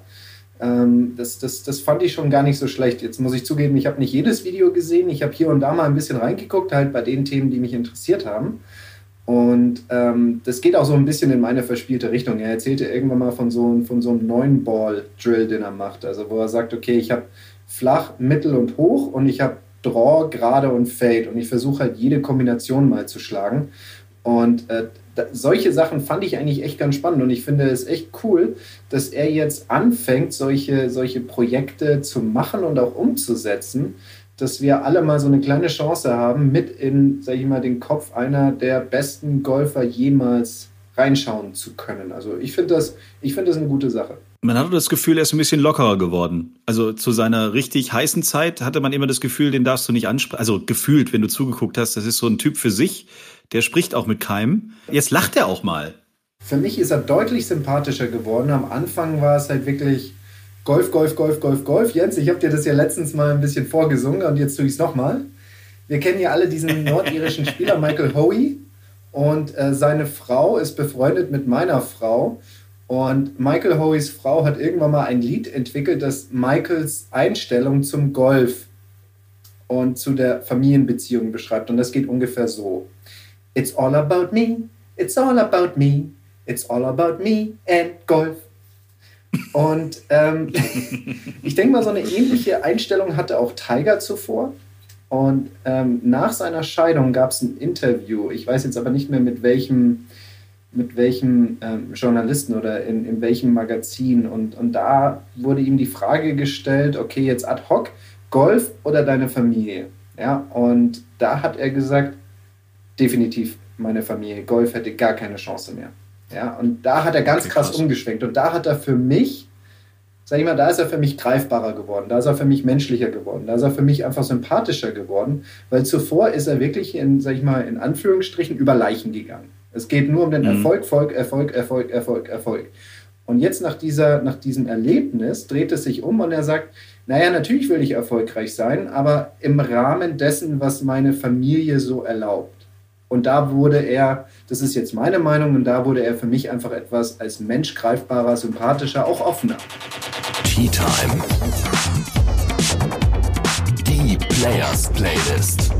Speaker 3: Ähm, das, das, das fand ich schon gar nicht so schlecht. Jetzt muss ich zugeben, ich habe nicht jedes Video gesehen. Ich habe hier und da mal ein bisschen reingeguckt, halt bei den Themen, die mich interessiert haben. Und ähm, das geht auch so ein bisschen in meine verspielte Richtung. Er erzählte irgendwann mal von so, von so einem neuen Ball-Drill, den er macht. Also wo er sagt, okay, ich habe flach, mittel und hoch und ich habe Draw, gerade und Fade. Und ich versuche halt jede Kombination mal zu schlagen. Und äh, da, solche Sachen fand ich eigentlich echt ganz spannend und ich finde es echt cool, dass er jetzt anfängt, solche, solche Projekte zu machen und auch umzusetzen, dass wir alle mal so eine kleine Chance haben, mit in, sag ich mal, den Kopf einer der besten Golfer jemals reinschauen zu können. Also ich finde das, ich finde das eine gute Sache.
Speaker 2: Man hatte das Gefühl, er ist ein bisschen lockerer geworden. Also zu seiner richtig heißen Zeit hatte man immer das Gefühl, den darfst du nicht ansprechen. Also gefühlt, wenn du zugeguckt hast, das ist so ein Typ für sich der spricht auch mit keinem. Jetzt lacht er auch mal.
Speaker 3: Für mich ist er deutlich sympathischer geworden. Am Anfang war es halt wirklich Golf, Golf, Golf, Golf, Golf. Jens, ich habe dir das ja letztens mal ein bisschen vorgesungen und jetzt tue ich es nochmal. Wir kennen ja alle diesen nordirischen Spieler Michael Hoey und äh, seine Frau ist befreundet mit meiner Frau. Und Michael Hoeys Frau hat irgendwann mal ein Lied entwickelt, das Michaels Einstellung zum Golf und zu der Familienbeziehung beschreibt. Und das geht ungefähr so. It's all about me, it's all about me, it's all about me and Golf. Und ähm, ich denke mal, so eine ähnliche Einstellung hatte auch Tiger zuvor. Und ähm, nach seiner Scheidung gab es ein Interview, ich weiß jetzt aber nicht mehr mit welchem, mit welchem ähm, Journalisten oder in, in welchem Magazin. Und, und da wurde ihm die Frage gestellt, okay, jetzt ad hoc, Golf oder deine Familie? Ja, und da hat er gesagt, definitiv meine Familie. Golf hätte gar keine Chance mehr. Ja, und da hat er ganz okay, krass, krass umgeschwenkt. Und da hat er für mich, sag ich mal, da ist er für mich greifbarer geworden, da ist er für mich menschlicher geworden, da ist er für mich einfach sympathischer geworden, weil zuvor ist er wirklich in, sag ich mal, in Anführungsstrichen über Leichen gegangen. Es geht nur um den mhm. Erfolg, Erfolg, Erfolg, Erfolg, Erfolg, Erfolg. Und jetzt nach, dieser, nach diesem Erlebnis dreht es sich um und er sagt, naja, natürlich will ich erfolgreich sein, aber im Rahmen dessen, was meine Familie so erlaubt. Und da wurde er, das ist jetzt meine Meinung, und da wurde er für mich einfach etwas als Mensch greifbarer, sympathischer, auch offener.
Speaker 1: Tea Time. Die Players Playlist.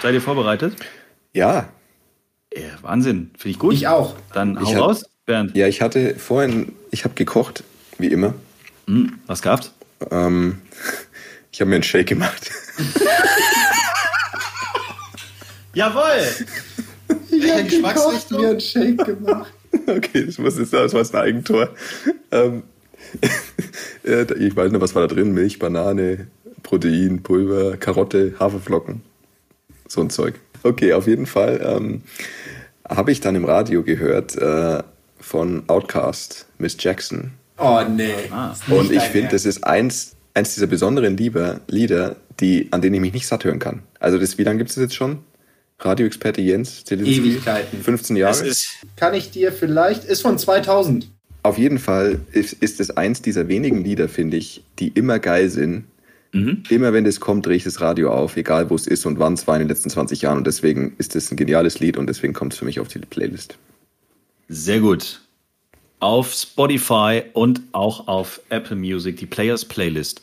Speaker 2: Seid ihr vorbereitet?
Speaker 4: Ja.
Speaker 2: ja Wahnsinn, finde ich gut.
Speaker 3: Ich auch.
Speaker 2: Dann hau
Speaker 4: ich
Speaker 2: raus, Bernd.
Speaker 4: Ja, ich hatte vorhin, ich habe gekocht wie immer.
Speaker 2: Hm, was gab's?
Speaker 4: Ähm, ich habe mir einen Shake gemacht.
Speaker 2: Jawoll!
Speaker 3: Ich habe gekocht, mir einen Shake gemacht.
Speaker 4: okay, das muss jetzt das war ein Eigentor. Ähm, ich weiß noch, was war da drin? Milch, Banane, Protein, Pulver, Karotte, Haferflocken. So ein Zeug. Okay, auf jeden Fall ähm, habe ich dann im Radio gehört äh, von Outcast, Miss Jackson.
Speaker 3: Oh nee.
Speaker 4: Ah. Und ich finde, das ist eins, eins dieser besonderen Lieder, Lieder, die, an denen ich mich nicht satt hören kann. Also das, wie lange gibt es jetzt schon? Radioexperte Jens
Speaker 3: Zelinski. Ewigkeiten.
Speaker 4: 15 Jahre.
Speaker 3: Ist, kann ich dir vielleicht, ist von 2000.
Speaker 4: Auf jeden Fall ist, ist es eins dieser wenigen Lieder, finde ich, die immer geil sind. Mhm. Immer wenn das kommt, drehe ich das Radio auf, egal wo es ist und wann es war in den letzten 20 Jahren. Und deswegen ist es ein geniales Lied und deswegen kommt es für mich auf die Playlist.
Speaker 2: Sehr gut auf Spotify und auch auf Apple Music, die Players Playlist.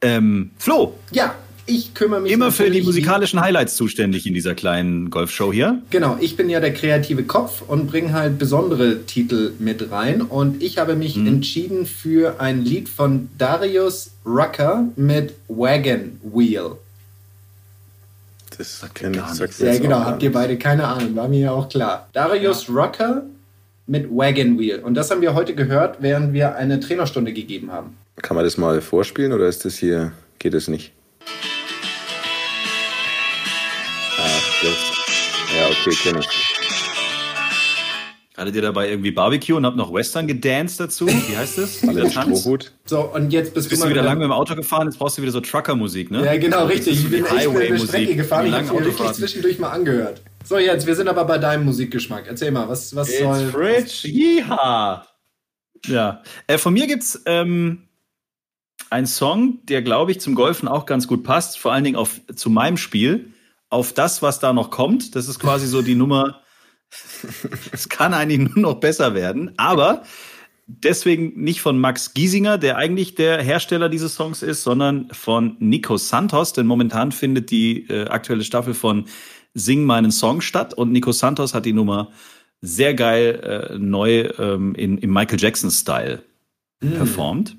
Speaker 2: Ähm, Flo.
Speaker 3: Ja, ich kümmere mich.
Speaker 2: Immer für die musikalischen Highlights zuständig in dieser kleinen Golfshow hier.
Speaker 3: Genau, ich bin ja der kreative Kopf und bringe halt besondere Titel mit rein. Und ich habe mich hm. entschieden für ein Lied von Darius Rucker mit Wagon Wheel.
Speaker 4: Das
Speaker 2: Sagt
Speaker 4: kenn
Speaker 2: mir
Speaker 4: ich,
Speaker 2: gar
Speaker 4: sagt
Speaker 3: Ja, genau, habt ihr beide keine Ahnung, war mir ja auch klar. Darius Rucker mit Wagon Wheel. Und das haben wir heute gehört, während wir eine Trainerstunde gegeben haben.
Speaker 4: Kann man das mal vorspielen oder ist das hier, geht es nicht? Ah, das. Ja, okay, kenne ich.
Speaker 2: Hattet ihr dabei irgendwie Barbecue und habt noch Western gedanced dazu? Wie heißt das?
Speaker 4: Alle? Strohhut.
Speaker 3: So, und jetzt bist,
Speaker 2: Bist
Speaker 3: du
Speaker 2: wieder lange mit dem Auto gefahren? Jetzt brauchst du wieder so Trucker-Musik, ne?
Speaker 3: Ja, genau, richtig. Ich bin echt eine Strecke gefahren.
Speaker 2: die
Speaker 3: Ich habe mir richtig
Speaker 2: Autofahrten.
Speaker 3: zwischendurch mal angehört. So, jetzt, wir sind aber bei deinem Musikgeschmack. Erzähl mal, was, was
Speaker 2: It's
Speaker 3: soll.
Speaker 2: Fridge, yeehaw! Ja, äh, von mir gibt's ähm, einen Song, der, glaube ich, zum Golfen auch ganz gut passt, vor allen Dingen auf, zu meinem Spiel, auf das, was da noch kommt. Das ist quasi so die Nummer, es kann eigentlich nur noch besser werden, aber deswegen nicht von Max Giesinger, der eigentlich der Hersteller dieses Songs ist, sondern von Nico Santos, denn momentan findet die äh, aktuelle Staffel von Sing meinen Song statt und Nico Santos hat die Nummer sehr geil äh, neu ähm, in, im Michael Jackson-Style performt.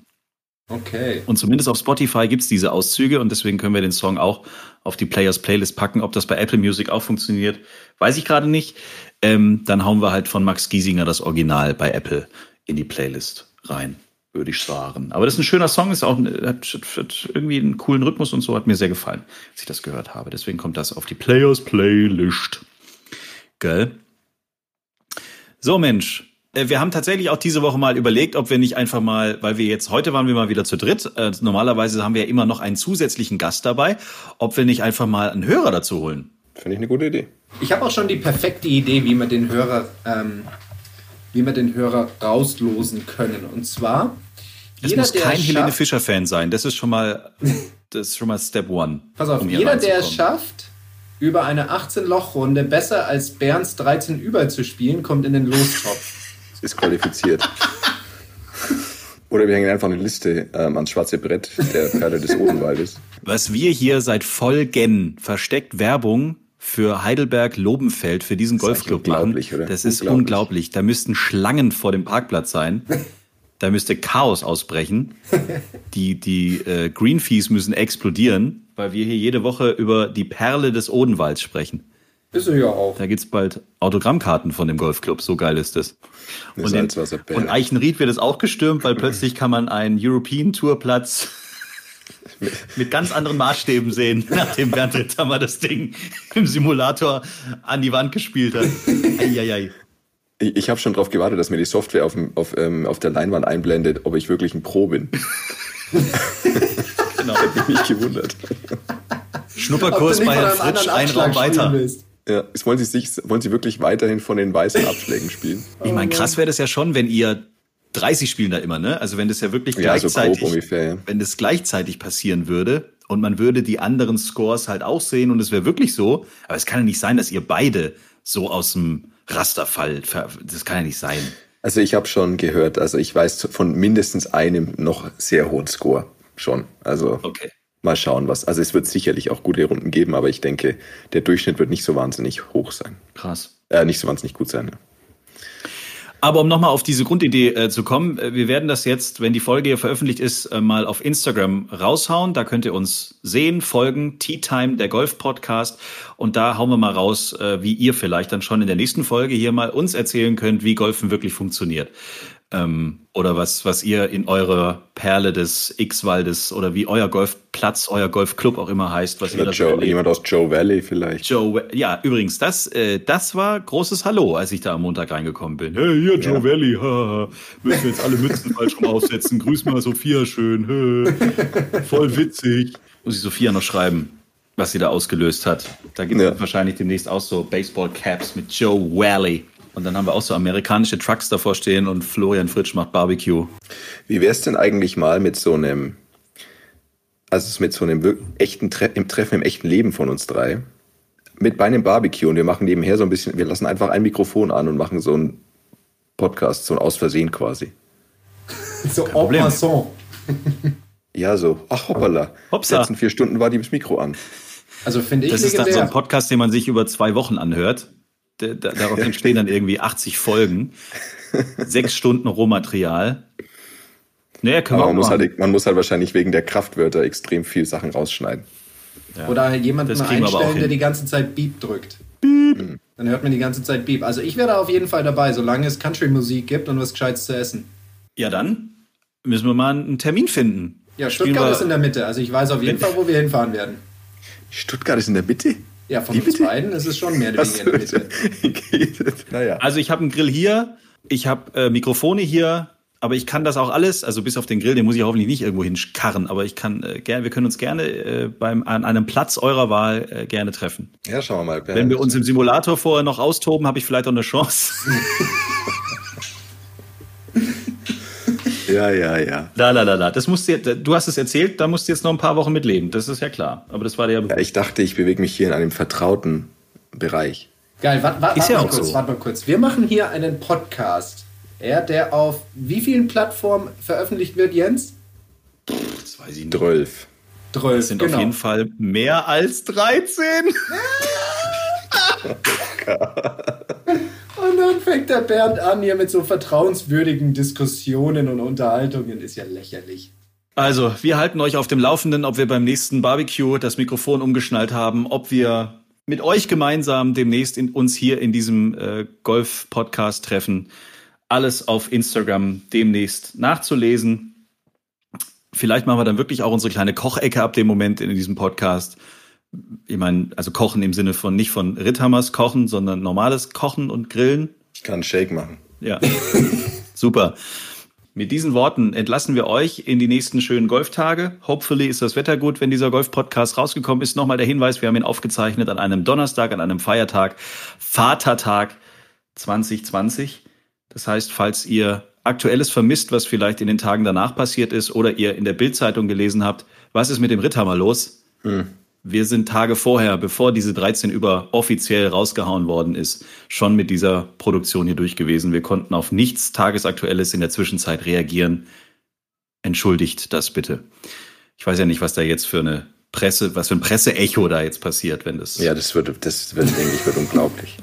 Speaker 3: Okay.
Speaker 2: Und zumindest auf Spotify gibt's diese Auszüge und deswegen können wir den Song auch auf die Players Playlist packen. Ob das bei Apple Music auch funktioniert, weiß ich gerade nicht. Ähm, dann hauen wir halt von Max Giesinger das Original bei Apple in die Playlist rein, würde ich sagen. Aber das ist ein schöner Song, ist auch hat, hat irgendwie einen coolen Rhythmus und so, hat mir sehr gefallen, als ich das gehört habe. Deswegen kommt das auf die Players Playlist. Gell? So, Mensch. Äh, Wir haben tatsächlich auch diese Woche mal überlegt, ob wir nicht einfach mal, weil wir jetzt, heute waren wir mal wieder zu dritt, äh, normalerweise haben wir ja immer noch einen zusätzlichen Gast dabei, ob wir nicht einfach mal einen Hörer dazu holen.
Speaker 4: Finde ich eine gute Idee.
Speaker 3: Ich habe auch schon die perfekte Idee, wie wir den Hörer, ähm, wie wir den Hörer rauslosen können. Und zwar,
Speaker 2: Es
Speaker 3: jeder,
Speaker 2: muss
Speaker 3: der
Speaker 2: kein
Speaker 3: es
Speaker 2: Helene
Speaker 3: schafft,
Speaker 2: Fischer-Fan sein. Das ist schon mal, das ist schon mal Step One.
Speaker 3: pass auf,
Speaker 2: um
Speaker 3: jeder, der es schafft, über eine 18-Loch-Runde besser als Bernds 13 über zu spielen, kommt in den Lostopf.
Speaker 4: Ist qualifiziert. Oder wir hängen einfach eine Liste ähm, ans schwarze Brett der Perle des Odenwaldes.
Speaker 2: Was wir hier seit Folgen versteckt Werbung für Heidelberg Lobenfeld für diesen
Speaker 4: eigentlich
Speaker 2: Golfclub machen.
Speaker 4: unglaublich, oder?
Speaker 2: Das ist
Speaker 4: Unglaublich.
Speaker 2: unglaublich. Da müssten Schlangen vor dem Parkplatz sein. Da müsste Chaos ausbrechen. Die, die äh, Green Fees müssen explodieren, weil wir hier jede Woche über die Perle des Odenwalds sprechen.
Speaker 3: Ist er ja auch.
Speaker 2: Da gibt's bald Autogrammkarten von dem Golfclub. So geil ist das. Und,
Speaker 4: Salzwasserperle.
Speaker 2: und Eichenried wird es auch gestürmt, weil plötzlich kann man einen European Tourplatz mit ganz anderen Maßstäben sehen, nachdem Bernd Ritthammer das Ding im Simulator an die Wand gespielt hat. Eieiei.
Speaker 4: Ich, ich habe schon darauf gewartet, dass mir die Software auf, dem, auf, ähm, auf der Leinwand einblendet, ob ich wirklich ein Pro bin.
Speaker 2: Genau.
Speaker 4: Hab mich gewundert.
Speaker 2: Schnupperkurs bei Herrn Fritsch, ein Raum weiter.
Speaker 3: willst.
Speaker 4: Ja, wollen Sie, sich, wollen Sie wirklich weiterhin von den weißen Abschlägen spielen?
Speaker 2: Ich meine, krass wäre das ja schon, wenn ihr 30 spielen da immer, ne? Also wenn das ja wirklich
Speaker 4: Ja, so
Speaker 2: gleichzeitig,
Speaker 4: ungefähr,
Speaker 2: wenn das gleichzeitig passieren würde und man würde die anderen Scores halt auch sehen und es wäre wirklich so, aber es kann ja nicht sein, dass ihr beide so aus dem Raster fallt. Das kann ja nicht sein.
Speaker 4: Also ich habe schon gehört, also ich weiß von mindestens einem noch sehr hohen Score schon. Also
Speaker 2: Okay.
Speaker 4: mal schauen, was. Also es wird sicherlich auch gute Runden geben, aber ich denke, der Durchschnitt wird nicht so wahnsinnig hoch sein.
Speaker 2: Krass.
Speaker 4: Äh, nicht so wahnsinnig gut sein. Ja.
Speaker 2: Aber um nochmal auf diese Grundidee äh, zu kommen, äh, wir werden das jetzt, wenn die Folge hier veröffentlicht ist, äh, mal auf Instagram raushauen. Da könnt ihr uns sehen, folgen, Tea Time, der Golf-Podcast. Und da hauen wir mal raus, äh, wie ihr vielleicht dann schon in der nächsten Folge hier mal uns erzählen könnt, wie Golfen wirklich funktioniert. Ähm, oder was, was ihr in eurer Perle des X-Waldes oder wie euer Golfplatz, euer Golfclub auch immer heißt, was ihr
Speaker 4: Oder
Speaker 2: da so
Speaker 4: Joe, jemand aus Joe Valley vielleicht.
Speaker 2: Joe, ja, übrigens, das, äh, das war großes Hallo, als ich da am Montag reingekommen bin. Hey, hier, Joe
Speaker 4: Ja.
Speaker 2: Valley, haha. müssen wir jetzt alle Mützen falsch rum aufsetzen. Grüß mal Sophia schön. hä. Voll witzig. Muss ich Sophia noch schreiben, was sie da ausgelöst hat. Da gibt es
Speaker 4: Ja.
Speaker 2: wahrscheinlich demnächst auch so Baseball-Caps mit Joe Valley. Und dann haben wir auch so amerikanische Trucks davor stehen und Florian Fritsch macht Barbecue.
Speaker 4: Wie wär's denn eigentlich mal mit so einem, also mit so einem echten Tre im Treffen im echten Leben von uns drei? Mit bei einem Barbecue und wir machen nebenher so ein bisschen, wir lassen einfach ein Mikrofon an und machen so einen Podcast, so ein Aus Versehen quasi.
Speaker 3: So en
Speaker 2: Problem.
Speaker 3: passant.
Speaker 4: Ja, so, ach hoppala.
Speaker 2: Hopsa.
Speaker 4: Die letzten vier Stunden war die das Mikro an.
Speaker 3: Also finde ich
Speaker 2: Das ist dann so ein Podcast, den man sich über zwei Wochen anhört. Da- da- Darauf entstehen dann irgendwie 80 Folgen. Sechs Stunden Rohmaterial. Naja, wir
Speaker 4: man
Speaker 2: auch
Speaker 4: muss, halt, man muss halt wahrscheinlich wegen der Kraftwörter extrem viel Sachen rausschneiden.
Speaker 2: Ja.
Speaker 3: Oder jemanden
Speaker 2: aber auch
Speaker 3: einstellen, der die ganze Zeit Beep drückt. Beep. Dann hört man die ganze Zeit Beep. Also ich wäre da auf jeden Fall dabei, solange es Country-Musik gibt und was Gescheites zu essen.
Speaker 2: Ja, dann müssen wir mal einen Termin finden.
Speaker 3: Ja, Stuttgart ist in der Mitte. Also ich weiß auf jeden Fall, wo wir hinfahren werden.
Speaker 4: Stuttgart ist in der Mitte?
Speaker 3: Ja, von
Speaker 4: Wie
Speaker 3: uns beiden ist es schon mehr oder weniger in der Mitte.
Speaker 4: naja.
Speaker 2: Also ich habe einen Grill hier, ich habe äh, Mikrofone hier, aber ich kann das auch alles, also bis auf den Grill, den muss ich hoffentlich nicht irgendwo hinkarren, aber ich kann äh, gerne, wir können uns gerne äh, beim an einem Platz eurer Wahl äh, gerne treffen.
Speaker 4: Ja, schauen wir mal.
Speaker 2: Wenn wir uns im Simulator vorher noch austoben, habe ich vielleicht auch eine Chance.
Speaker 4: Ja, ja, ja.
Speaker 2: La la la la. Das musst du, du hast es erzählt, da musst du jetzt noch ein paar Wochen mitleben. Das ist ja klar. Aber das war dir ja.
Speaker 4: Ich dachte, ich bewege mich hier in einem vertrauten Bereich.
Speaker 3: Geil, warte wart,
Speaker 2: Ist
Speaker 3: wart
Speaker 2: ja
Speaker 3: mal
Speaker 2: auch
Speaker 3: kurz,
Speaker 2: so.
Speaker 3: warte mal kurz. Wir machen hier einen Podcast, ja, der auf wie vielen Plattformen veröffentlicht wird, Jens?
Speaker 2: Das weiß ich nicht.
Speaker 4: Drölf.
Speaker 3: Drölf,
Speaker 2: Das sind auf jeden Fall mehr als 13.
Speaker 3: Fängt der Bernd an hier mit so vertrauenswürdigen Diskussionen und Unterhaltungen. Ist ja lächerlich.
Speaker 2: Also, wir halten euch auf dem Laufenden, ob wir beim nächsten Barbecue das Mikrofon umgeschnallt haben, ob wir mit euch gemeinsam demnächst in, uns hier in diesem äh, Golf-Podcast treffen. Alles auf Instagram demnächst nachzulesen. Vielleicht machen wir dann wirklich auch unsere kleine Kochecke ab dem Moment in diesem Podcast. Ich meine, also Kochen im Sinne von nicht von Ritthammers Kochen, sondern normales Kochen und Grillen.
Speaker 4: Ich kann einen Shake machen.
Speaker 2: Ja, super. Mit diesen Worten entlassen wir euch in die nächsten schönen Golftage. Hopefully ist das Wetter gut, wenn dieser Golf-Podcast rausgekommen ist. Nochmal der Hinweis, wir haben ihn aufgezeichnet an einem Donnerstag, an einem Feiertag, Vatertag 2020. Das heißt, falls ihr Aktuelles vermisst, was vielleicht in den Tagen danach passiert ist oder ihr in der Bildzeitung gelesen habt, was ist mit dem Ritthammer los? Wir sind Tage vorher, bevor diese 13 über offiziell rausgehauen worden ist, schon mit dieser Produktion hier durch gewesen. Wir konnten auf nichts Tagesaktuelles in der Zwischenzeit reagieren. Entschuldigt das bitte. Ich weiß ja nicht, was da jetzt für eine Presse, was für ein Presseecho da jetzt passiert, wenn das
Speaker 4: Ja, das wird, das wird, denke ich, wird unglaublich.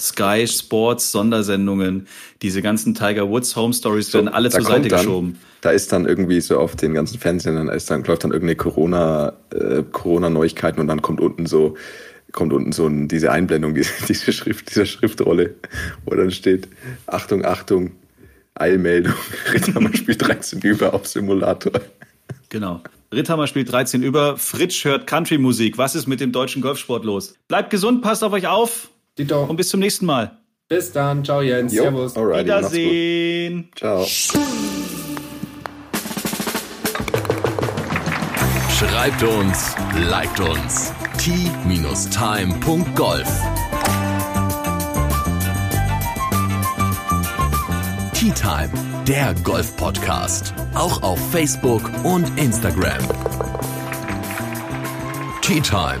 Speaker 2: Sky Sports Sondersendungen, diese ganzen Tiger Woods Home Stories werden alle zur Seite
Speaker 4: dann,
Speaker 2: geschoben.
Speaker 4: Da ist dann irgendwie so auf den ganzen Fernsehern, da ist dann, läuft dann irgendeine Corona, äh, Corona-Neuigkeiten und dann kommt unten so, kommt unten so ein, diese Einblendung, diese, diese Schrift, dieser Schriftrolle, wo dann steht, Achtung, Achtung, Eilmeldung, Ritthammer spielt 13 über auf Simulator.
Speaker 2: Genau. Ritthammer spielt 13 über. Fritsch hört Country-Musik. Was ist mit dem deutschen Golfsport los? Bleibt gesund, passt auf euch auf
Speaker 3: Dito,
Speaker 2: und bis zum nächsten Mal.
Speaker 3: bis dann. Ciao, Jens.
Speaker 4: Jo,
Speaker 3: Servus.
Speaker 4: alrighty.
Speaker 2: Wiedersehen.
Speaker 4: Ciao.
Speaker 1: Schreibt uns, liked uns. t-time.golf Tea Time, der Golf-Podcast. Auch auf Facebook und Instagram. Tea Time.